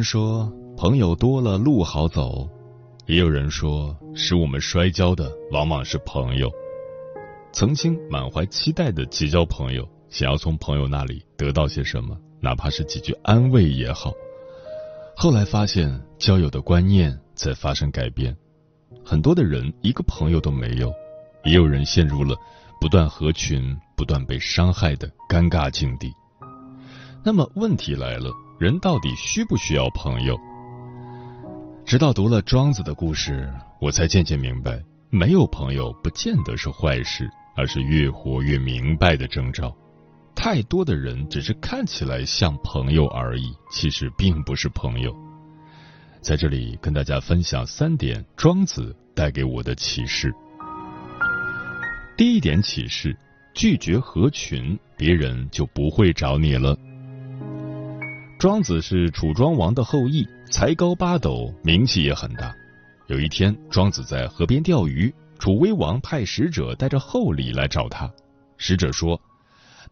人说朋友多了路好走，也有人说使我们摔跤的往往是朋友。曾经满怀期待的结交朋友，想要从朋友那里得到些什么，哪怕是几句安慰也好。后来发现交友的观念在发生改变，很多的人一个朋友都没有，也有人陷入了不断合群、不断被伤害的尴尬境地。那么问题来了。人到底需不需要朋友？直到读了庄子的故事，我才渐渐明白，没有朋友不见得是坏事，而是越活越明白的征兆。太多的人只是看起来像朋友而已，其实并不是朋友。在这里跟大家分享三点庄子带给我的启示。第一点启示：拒绝合群，别人就不会找你了。庄子是楚庄王的后裔，才高八斗，名气也很大。有一天，庄子在河边钓鱼，楚威王派使者带着厚礼来找他。使者说：“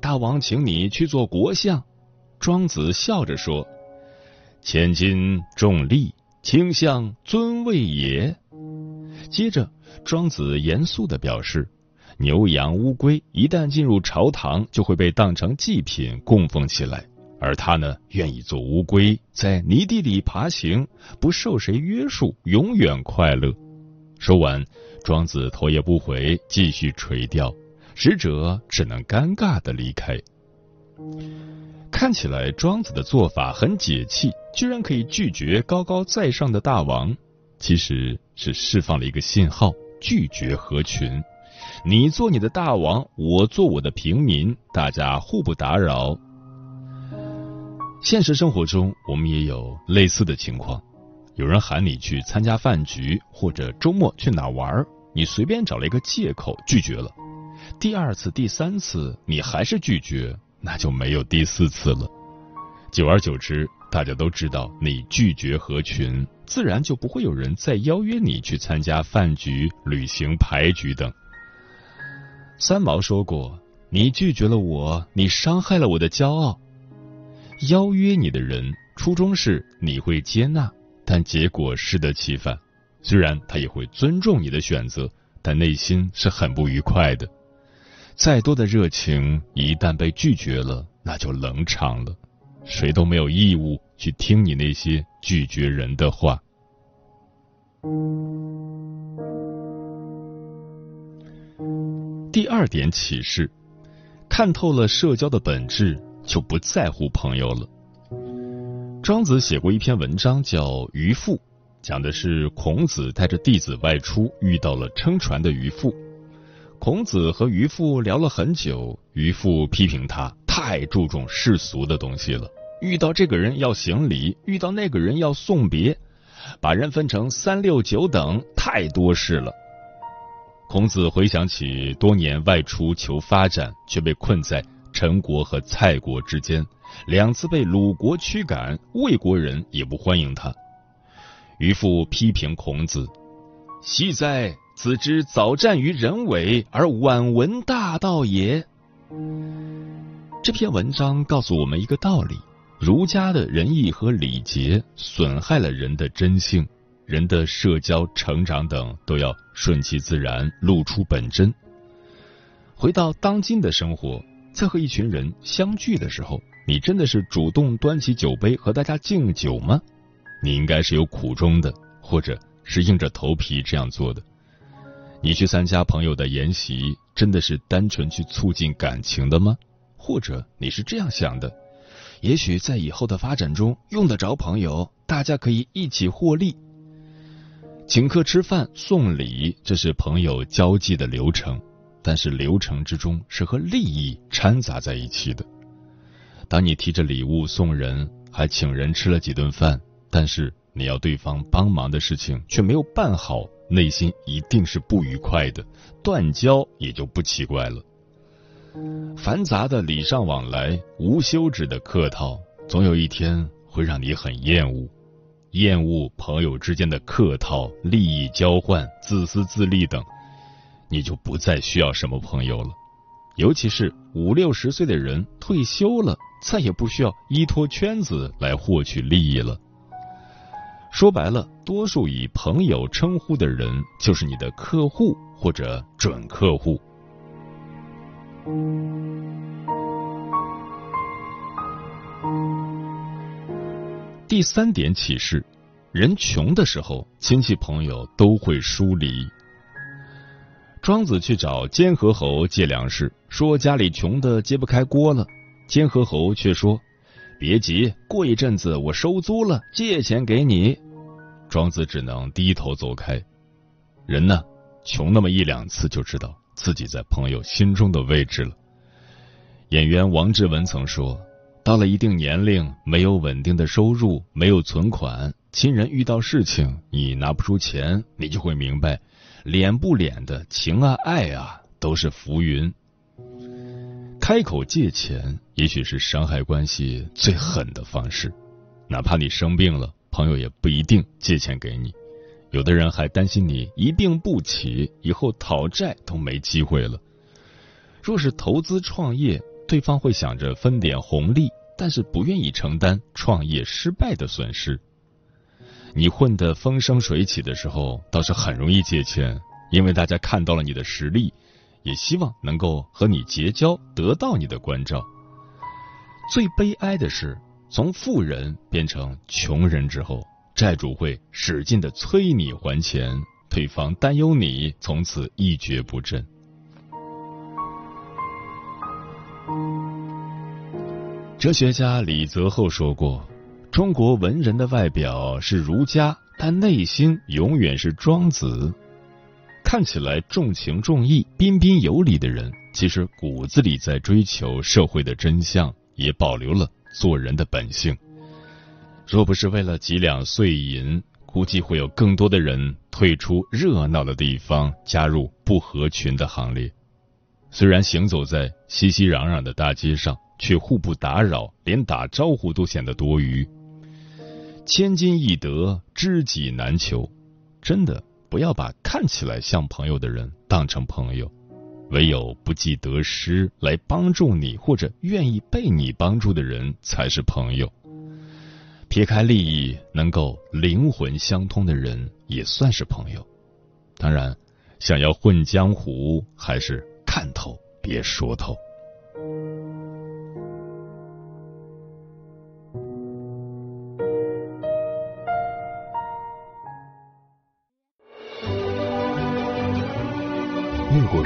大王请你去做国相。”庄子笑着说：“千金重利，卿相尊位也。”接着，庄子严肃的表示：“牛羊乌龟一旦进入朝堂，就会被当成祭品供奉起来。”而他呢，愿意做乌龟，在泥地里爬行，不受谁约束，永远快乐。说完，庄子头也不回，继续垂钓。使者只能尴尬的离开。看起来庄子的做法很解气，居然可以拒绝高高在上的大王，其实是释放了一个信号：拒绝合群。你做你的大王，我做我的平民，大家互不打扰。现实生活中，我们也有类似的情况。有人喊你去参加饭局，或者周末去哪玩，你随便找了一个借口拒绝了。第二次、第三次，你还是拒绝，那就没有第四次了。久而久之，大家都知道你拒绝合群，自然就不会有人再邀约你去参加饭局、旅行、牌局等。三毛说过：“你拒绝了我，你伤害了我的骄傲。”邀约你的人，初衷是你会接纳，但结果适得其反。虽然他也会尊重你的选择，但内心是很不愉快的。再多的热情，一旦被拒绝了，那就冷场了。谁都没有义务去听你那些拒绝人的话。第二点启示：看透了社交的本质。就不在乎朋友了。庄子写过一篇文章叫《渔父》，讲的是孔子带着弟子外出，遇到了撑船的渔父。孔子和渔父聊了很久，渔父批评他太注重世俗的东西了，遇到这个人要行礼，遇到那个人要送别，把人分成三六九等，太多事了。孔子回想起多年外出求发展，却被困在。陈国和蔡国之间，两次被鲁国驱赶，魏国人也不欢迎他。渔父批评孔子：“昔在子之早战于人尾，而晚闻大道也。”这篇文章告诉我们一个道理：儒家的仁义和礼节损害了人的真性，人的社交、成长等都要顺其自然，露出本真。回到当今的生活。在和一群人相聚的时候，你真的是主动端起酒杯和大家敬酒吗？你应该是有苦衷的，或者是硬着头皮这样做的。你去参加朋友的宴席，真的是单纯去促进感情的吗？或者你是这样想的？也许在以后的发展中用得着朋友，大家可以一起获利。请客吃饭送礼，这是朋友交际的流程，但是流程之中是和利益掺杂在一起的。当你提着礼物送人，还请人吃了几顿饭，但是你要对方帮忙的事情却没有办好，内心一定是不愉快的，断交也就不奇怪了。繁杂的礼尚往来，无休止的客套，总有一天会让你很厌恶。厌恶朋友之间的客套、利益交换、自私自利等，你就不再需要什么朋友了。尤其是五六十岁的人退休了，再也不需要依托圈子来获取利益了。说白了，多数以朋友称呼的人，就是你的客户或者准客户。第三点启示：人穷的时候，亲戚朋友都会疏离。庄子去找监河侯借粮食，说家里穷的揭不开锅了。监河侯却说：“别急，过一阵子我收租了，借钱给你。”庄子只能低头走开。人呢，穷那么一两次，就知道自己在朋友心中的位置了。演员王志文曾说：“到了一定年龄，没有稳定的收入，没有存款，亲人遇到事情你拿不出钱，你就会明白，脸不脸的情啊爱啊都是浮云。开口借钱，也许是伤害关系最狠的方式。哪怕你生病了，朋友也不一定借钱给你。有的人还担心你一病不起，以后讨债都没机会了。若是投资创业，对方会想着分点红利，但是不愿意承担创业失败的损失。你混得风生水起的时候，倒是很容易借钱，因为大家看到了你的实力，也希望能够和你结交，得到你的关照。最悲哀的是，从富人变成穷人之后，债主会使劲的催你还钱，对方担忧你从此一蹶不振。哲学家李泽厚说过：“中国文人的外表是儒家，但内心永远是庄子。看起来重情重义、彬彬有礼的人，其实骨子里在追求社会的真相，也保留了做人的本性。若不是为了几两碎银，估计会有更多的人退出热闹的地方，加入不合群的行列。虽然行走在熙熙攘攘的大街上。”却互不打扰，连打招呼都显得多余。千金易得，知己难求。真的，不要把看起来像朋友的人当成朋友，唯有不计得失来帮助你或者愿意被你帮助的人才是朋友。撇开利益，能够灵魂相通的人也算是朋友。当然，想要混江湖，还是看透，别说透。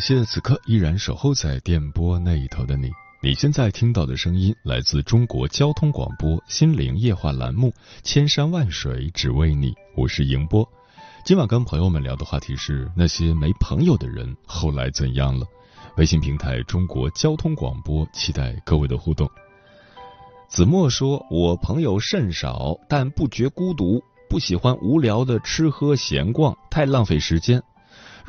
感谢此刻依然守候在电波那一头的你。你现在听到的声音来自中国交通广播心灵夜话栏目《千山万水只为你》，我是迎波。今晚跟朋友们聊的话题是那些没朋友的人后来怎样了？微信平台中国交通广播，期待各位的互动。子墨说：“我朋友甚少，但不觉孤独，不喜欢无聊的吃喝闲逛，太浪费时间。”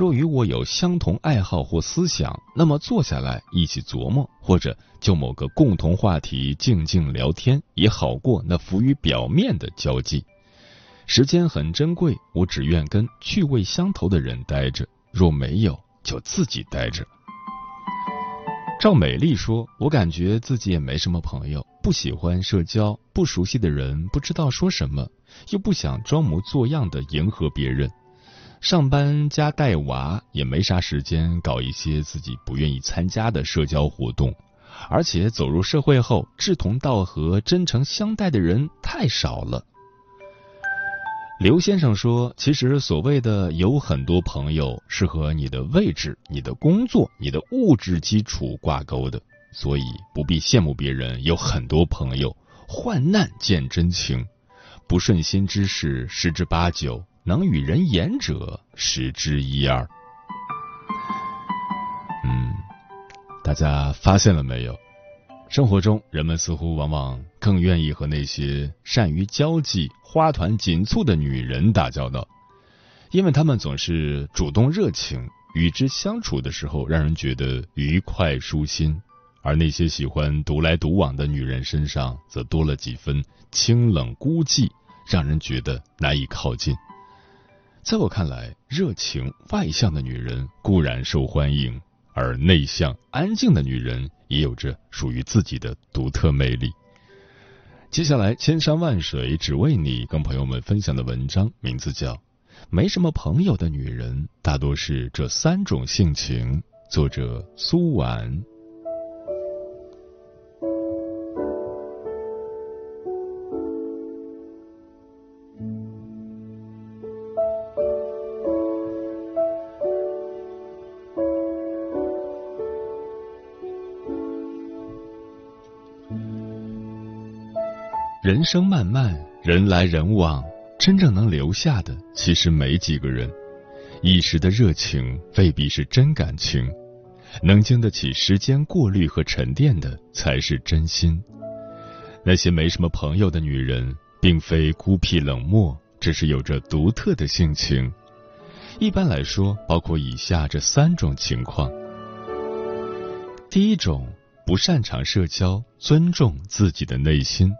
若与我有相同爱好或思想，那么坐下来一起琢磨，或者就某个共同话题静静聊天，也好过那浮于表面的交际。时间很珍贵，我只愿跟趣味相投的人待着，若没有，就自己待着。赵美丽说：“我感觉自己也没什么朋友，不喜欢社交，不熟悉的人不知道说什么，又不想装模作样的迎合别人。上班加带娃，也没啥时间搞一些自己不愿意参加的社交活动。而且走入社会后，志同道合、真诚相待的人太少了。”刘先生说：“其实所谓的有很多朋友，是和你的位置、你的工作、你的物质基础挂钩的，所以不必羡慕别人有很多朋友。患难见真情，不顺心之事十之八九，能与人言者十之一二。”嗯，大家发现了没有？生活中，人们似乎往往更愿意和那些善于交际、花团锦簇的女人打交道，因为她们总是主动热情，与之相处的时候让人觉得愉快舒心；而那些喜欢独来独往的女人身上，则多了几分清冷孤寂，让人觉得难以靠近。在我看来，热情外向的女人固然受欢迎，而内向安静的女人。也有着属于自己的独特魅力。接下来，千山万水只为你，跟朋友们分享的文章名字叫《没什么朋友的女人大多是这三种性情》，作者苏婉。人生漫漫，人来人往，真正能留下的其实没几个人。一时的热情未必是真感情，能经得起时间过滤和沉淀的才是真心。那些没什么朋友的女人，并非孤僻冷漠，只是有着独特的性情。一般来说，包括以下这三种情况：第一种，不擅长社交，尊重自己的内心。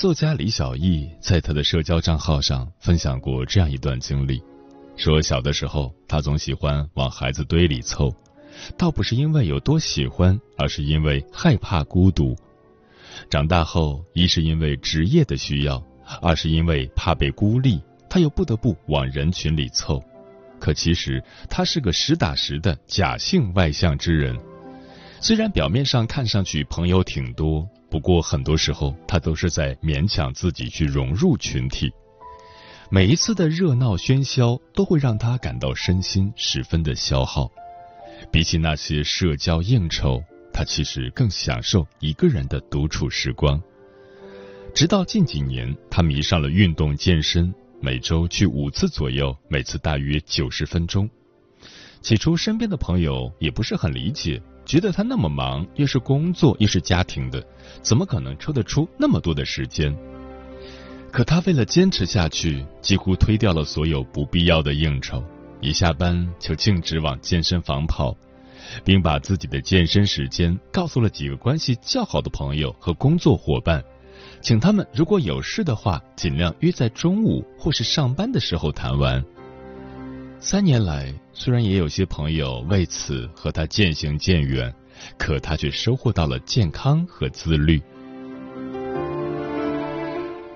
作家李小艺在他的社交账号上分享过这样一段经历，说小的时候他总喜欢往孩子堆里凑，倒不是因为有多喜欢，而是因为害怕孤独。长大后，一是因为职业的需要，二是因为怕被孤立，他又不得不往人群里凑。可其实他是个实打实的假性外向之人，虽然表面上看上去朋友挺多。不过，很多时候他都是在勉强自己去融入群体。每一次的热闹喧嚣都会让他感到身心十分的消耗。比起那些社交应酬，他其实更享受一个人的独处时光。直到近几年，他迷上了运动健身，每周去五次左右，每次大约九十分钟。起初，身边的朋友也不是很理解。觉得他那么忙，又是工作又是家庭的，怎么可能抽得出那么多的时间？可他为了坚持下去，几乎推掉了所有不必要的应酬，一下班就径直往健身房跑，并把自己的健身时间告诉了几个关系较好的朋友和工作伙伴，请他们如果有事的话，尽量约在中午或是上班的时候谈完。三年来，虽然也有些朋友为此和他渐行渐远，可他却收获到了健康和自律。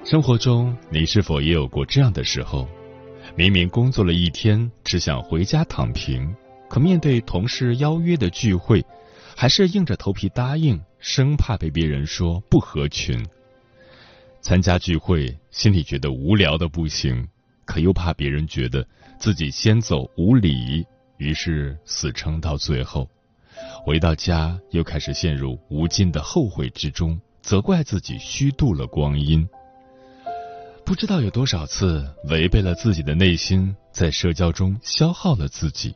生活中，你是否也有过这样的时候？明明工作了一天，只想回家躺平，可面对同事邀约的聚会，还是硬着头皮答应，生怕被别人说不合群。参加聚会，心里觉得无聊的不行，可又怕别人觉得。自己先走无礼，于是死撑到最后，回到家又开始陷入无尽的后悔之中，责怪自己虚度了光阴。不知道有多少次违背了自己的内心，在社交中消耗了自己。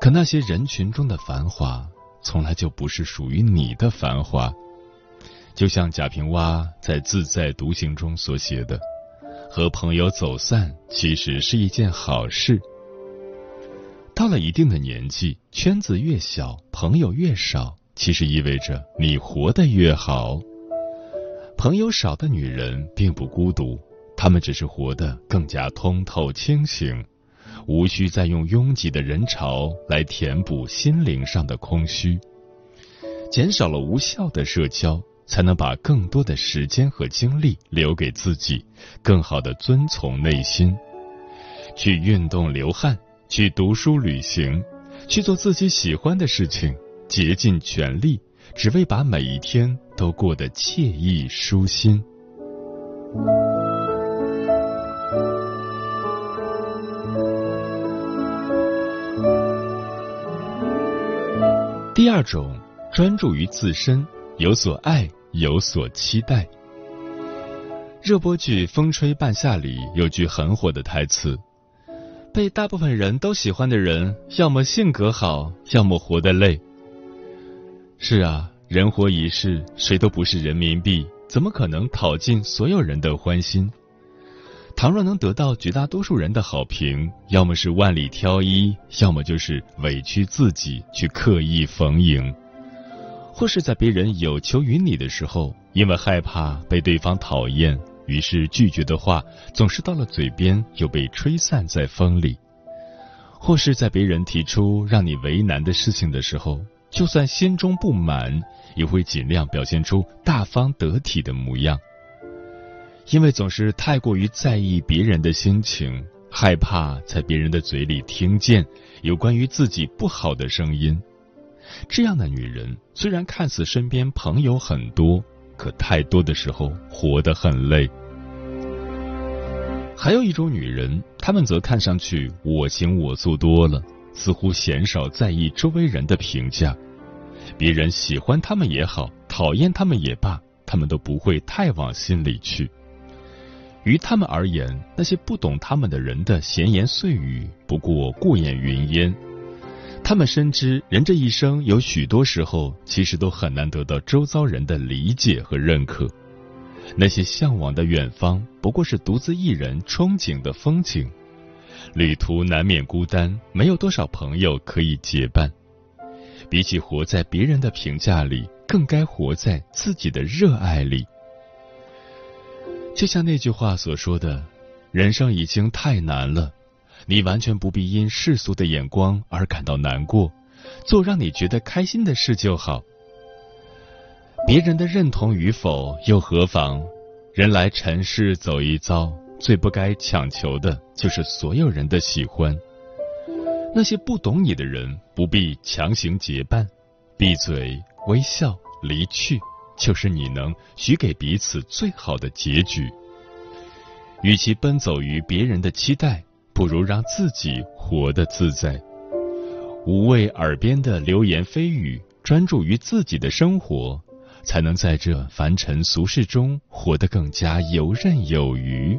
可那些人群中的繁华，从来就不是属于你的繁华。就像贾平凹在《自在独行》中所写的。和朋友走散其实是一件好事，到了一定的年纪，圈子越小，朋友越少，其实意味着你活得越好。朋友少的女人并不孤独，她们只是活得更加通透清醒，无需再用拥挤的人潮来填补心灵上的空虚。减少了无效的社交，才能把更多的时间和精力留给自己，更好的遵从内心，去运动流汗。去读书、旅行，去做自己喜欢的事情，竭尽全力，只为把每一天都过得惬意舒心。第二种，专注于自身，有所爱，有所期待。热播剧《风吹半夏》里有句很火的台词。被大部分人都喜欢的人，要么性格好，要么活得累。是啊，人活一世，谁都不是人民币，怎么可能讨尽所有人的欢心？倘若能得到绝大多数人的好评，要么是万里挑一，要么就是委屈自己去刻意逢迎，或是在别人有求于你的时候，因为害怕被对方讨厌。于是拒绝的话总是到了嘴边又被吹散在风里，或是在别人提出让你为难的事情的时候，就算心中不满，也会尽量表现出大方得体的模样。因为总是太过于在意别人的心情，害怕在别人的嘴里听见有关于自己不好的声音。这样的女人虽然看似身边朋友很多。可太多的时候，活得很累。还有一种女人，她们则看上去我行我素多了，似乎鲜少在意周围人的评价。别人喜欢她们也好，讨厌她们也罢，她们都不会太往心里去。于他们而言，那些不懂他们的人的闲言碎语，不过过眼云烟。他们深知，人这一生有许多时候，其实都很难得到周遭人的理解和认可。那些向往的远方，不过是独自一人憧憬的风景。旅途难免孤单，没有多少朋友可以结伴。比起活在别人的评价里，更该活在自己的热爱里。就像那句话所说的：“人生已经太难了。”你完全不必因世俗的眼光而感到难过，做让你觉得开心的事就好。别人的认同与否又何妨？人来尘世走一遭，最不该强求的就是所有人的喜欢。那些不懂你的人，不必强行结伴，闭嘴微笑离去，就是你能许给彼此最好的结局。与其奔走于别人的期待。不如让自己活得自在，无畏耳边的流言蜚语，专注于自己的生活，才能在这凡尘俗世中活得更加游刃有余。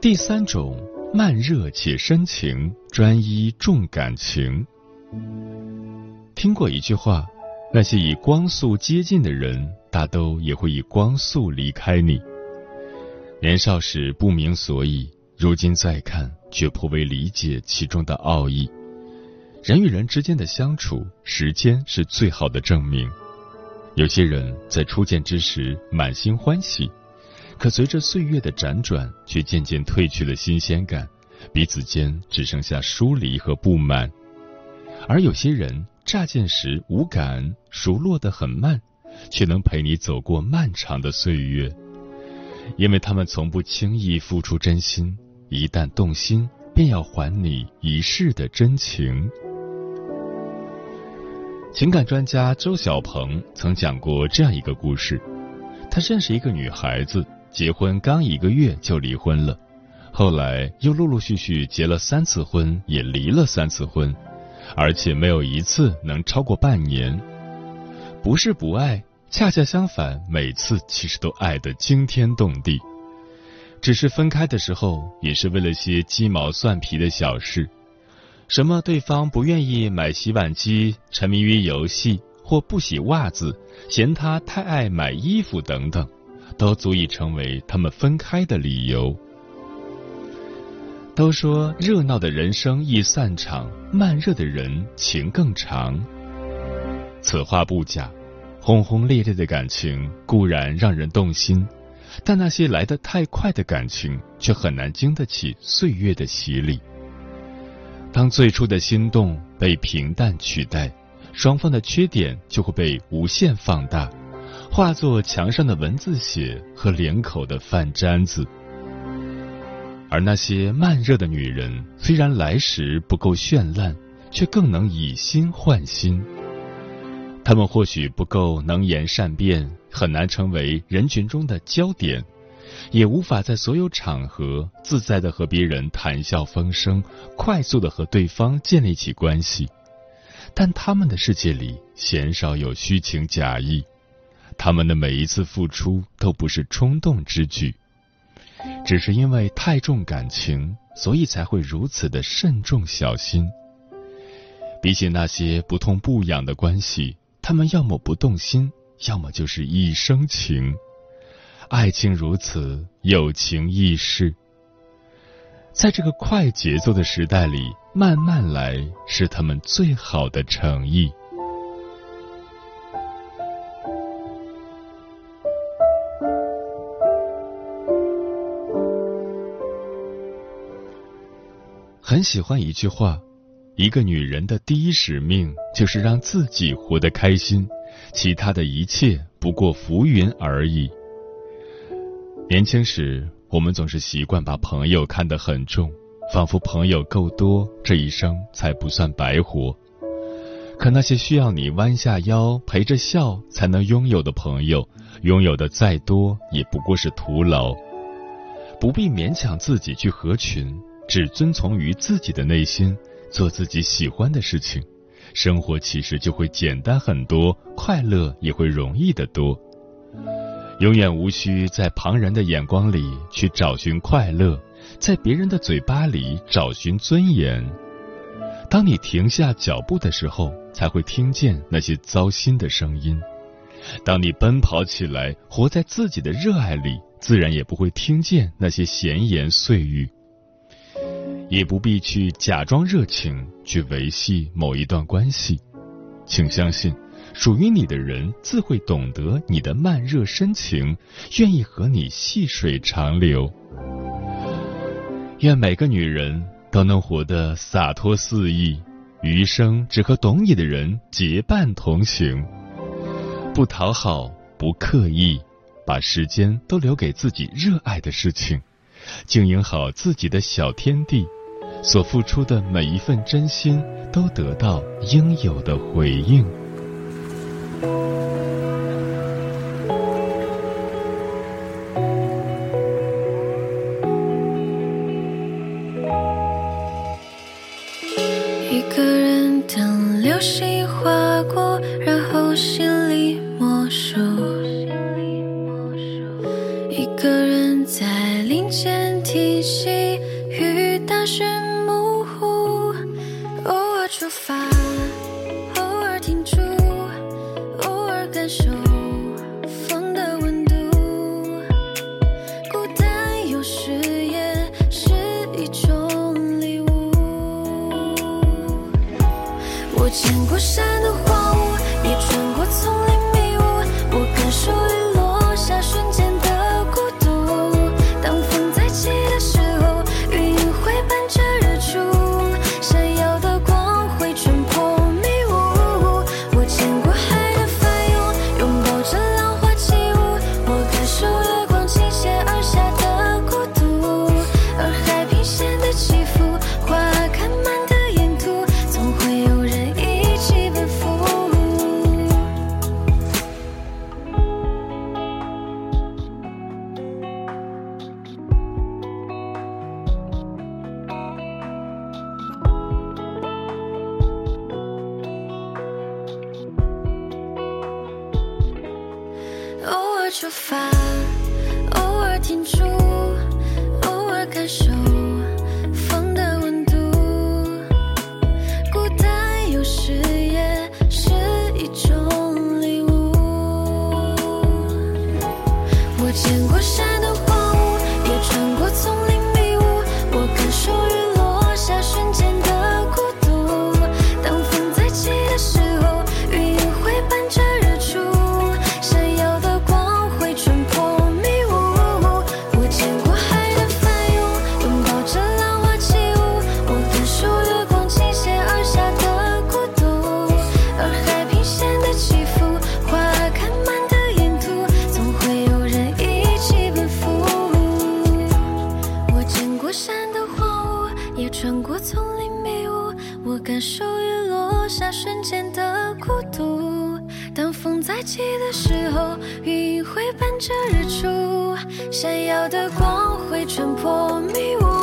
第三种。慢热且深情，专一重感情。听过一句话：那些以光速接近的人，大都也会以光速离开你。年少时不明所以，如今再看，却颇为理解其中的奥义。人与人之间的相处，时间是最好的证明。有些人在初见之时满心欢喜。可随着岁月的辗转，却渐渐褪去了新鲜感，彼此间只剩下疏离和不满。而有些人乍见时无感，熟络得很慢，却能陪你走过漫长的岁月，因为他们从不轻易付出真心，一旦动心，便要还你一世的真情。情感专家周小鹏曾讲过这样一个故事：他认识一个女孩子。结婚刚一个月就离婚了，后来又陆陆续续结了三次婚，也离了三次婚，而且没有一次能超过半年。不是不爱，恰恰相反，每次其实都爱得惊天动地。只是分开的时候，也是为了些鸡毛蒜皮的小事，什么对方不愿意买洗碗机，沉迷于游戏，或不洗袜子，嫌他太爱买衣服等等，都足以成为他们分开的理由。都说热闹的人生易散场，慢热的人情更长。此话不假，轰轰烈烈的感情固然让人动心，但那些来得太快的感情却很难经得起岁月的洗礼。当最初的心动被平淡取代，双方的缺点就会被无限放大，化作墙上的文字写和脸口的饭粘子。而那些慢热的女人，虽然来时不够绚烂，却更能以心换心。她们或许不够能言善辩，很难成为人群中的焦点，也无法在所有场合自在的和别人谈笑风生，快速的和对方建立起关系。但他们的世界里鲜少有虚情假意，他们的每一次付出都不是冲动之举。只是因为太重感情，所以才会如此的慎重小心。比起那些不痛不痒的关系，他们要么不动心，要么就是一生情。爱情如此，友情亦是。在这个快节奏的时代里，慢慢来是他们最好的诚意。很喜欢一句话：一个女人的第一使命就是让自己活得开心，其他的一切不过浮云而已。年轻时，我们总是习惯把朋友看得很重，仿佛朋友够多，这一生才不算白活。可那些需要你弯下腰陪着笑才能拥有的朋友，拥有的再多也不过是徒劳。不必勉强自己去合群。只遵从于自己的内心，做自己喜欢的事情，生活其实就会简单很多，快乐也会容易得多。永远无需在旁人的眼光里去找寻快乐，在别人的嘴巴里找寻尊严。当你停下脚步的时候，才会听见那些糟心的声音；当你奔跑起来，活在自己的热爱里，自然也不会听见那些闲言碎语。也不必去假装热情去维系某一段关系，请相信，属于你的人自会懂得你的慢热深情，愿意和你细水长流。愿每个女人都能活得洒脱肆意，余生只和懂你的人结伴同行，不讨好，不刻意，把时间都留给自己热爱的事情，经营好自己的小天地。所付出的每一份真心，都得到应有的回应。停住，偶尔感受。也穿过丛林迷雾我感受雨落下瞬间的孤独。当风再起的时候云会伴着日出闪耀的光会穿破迷雾。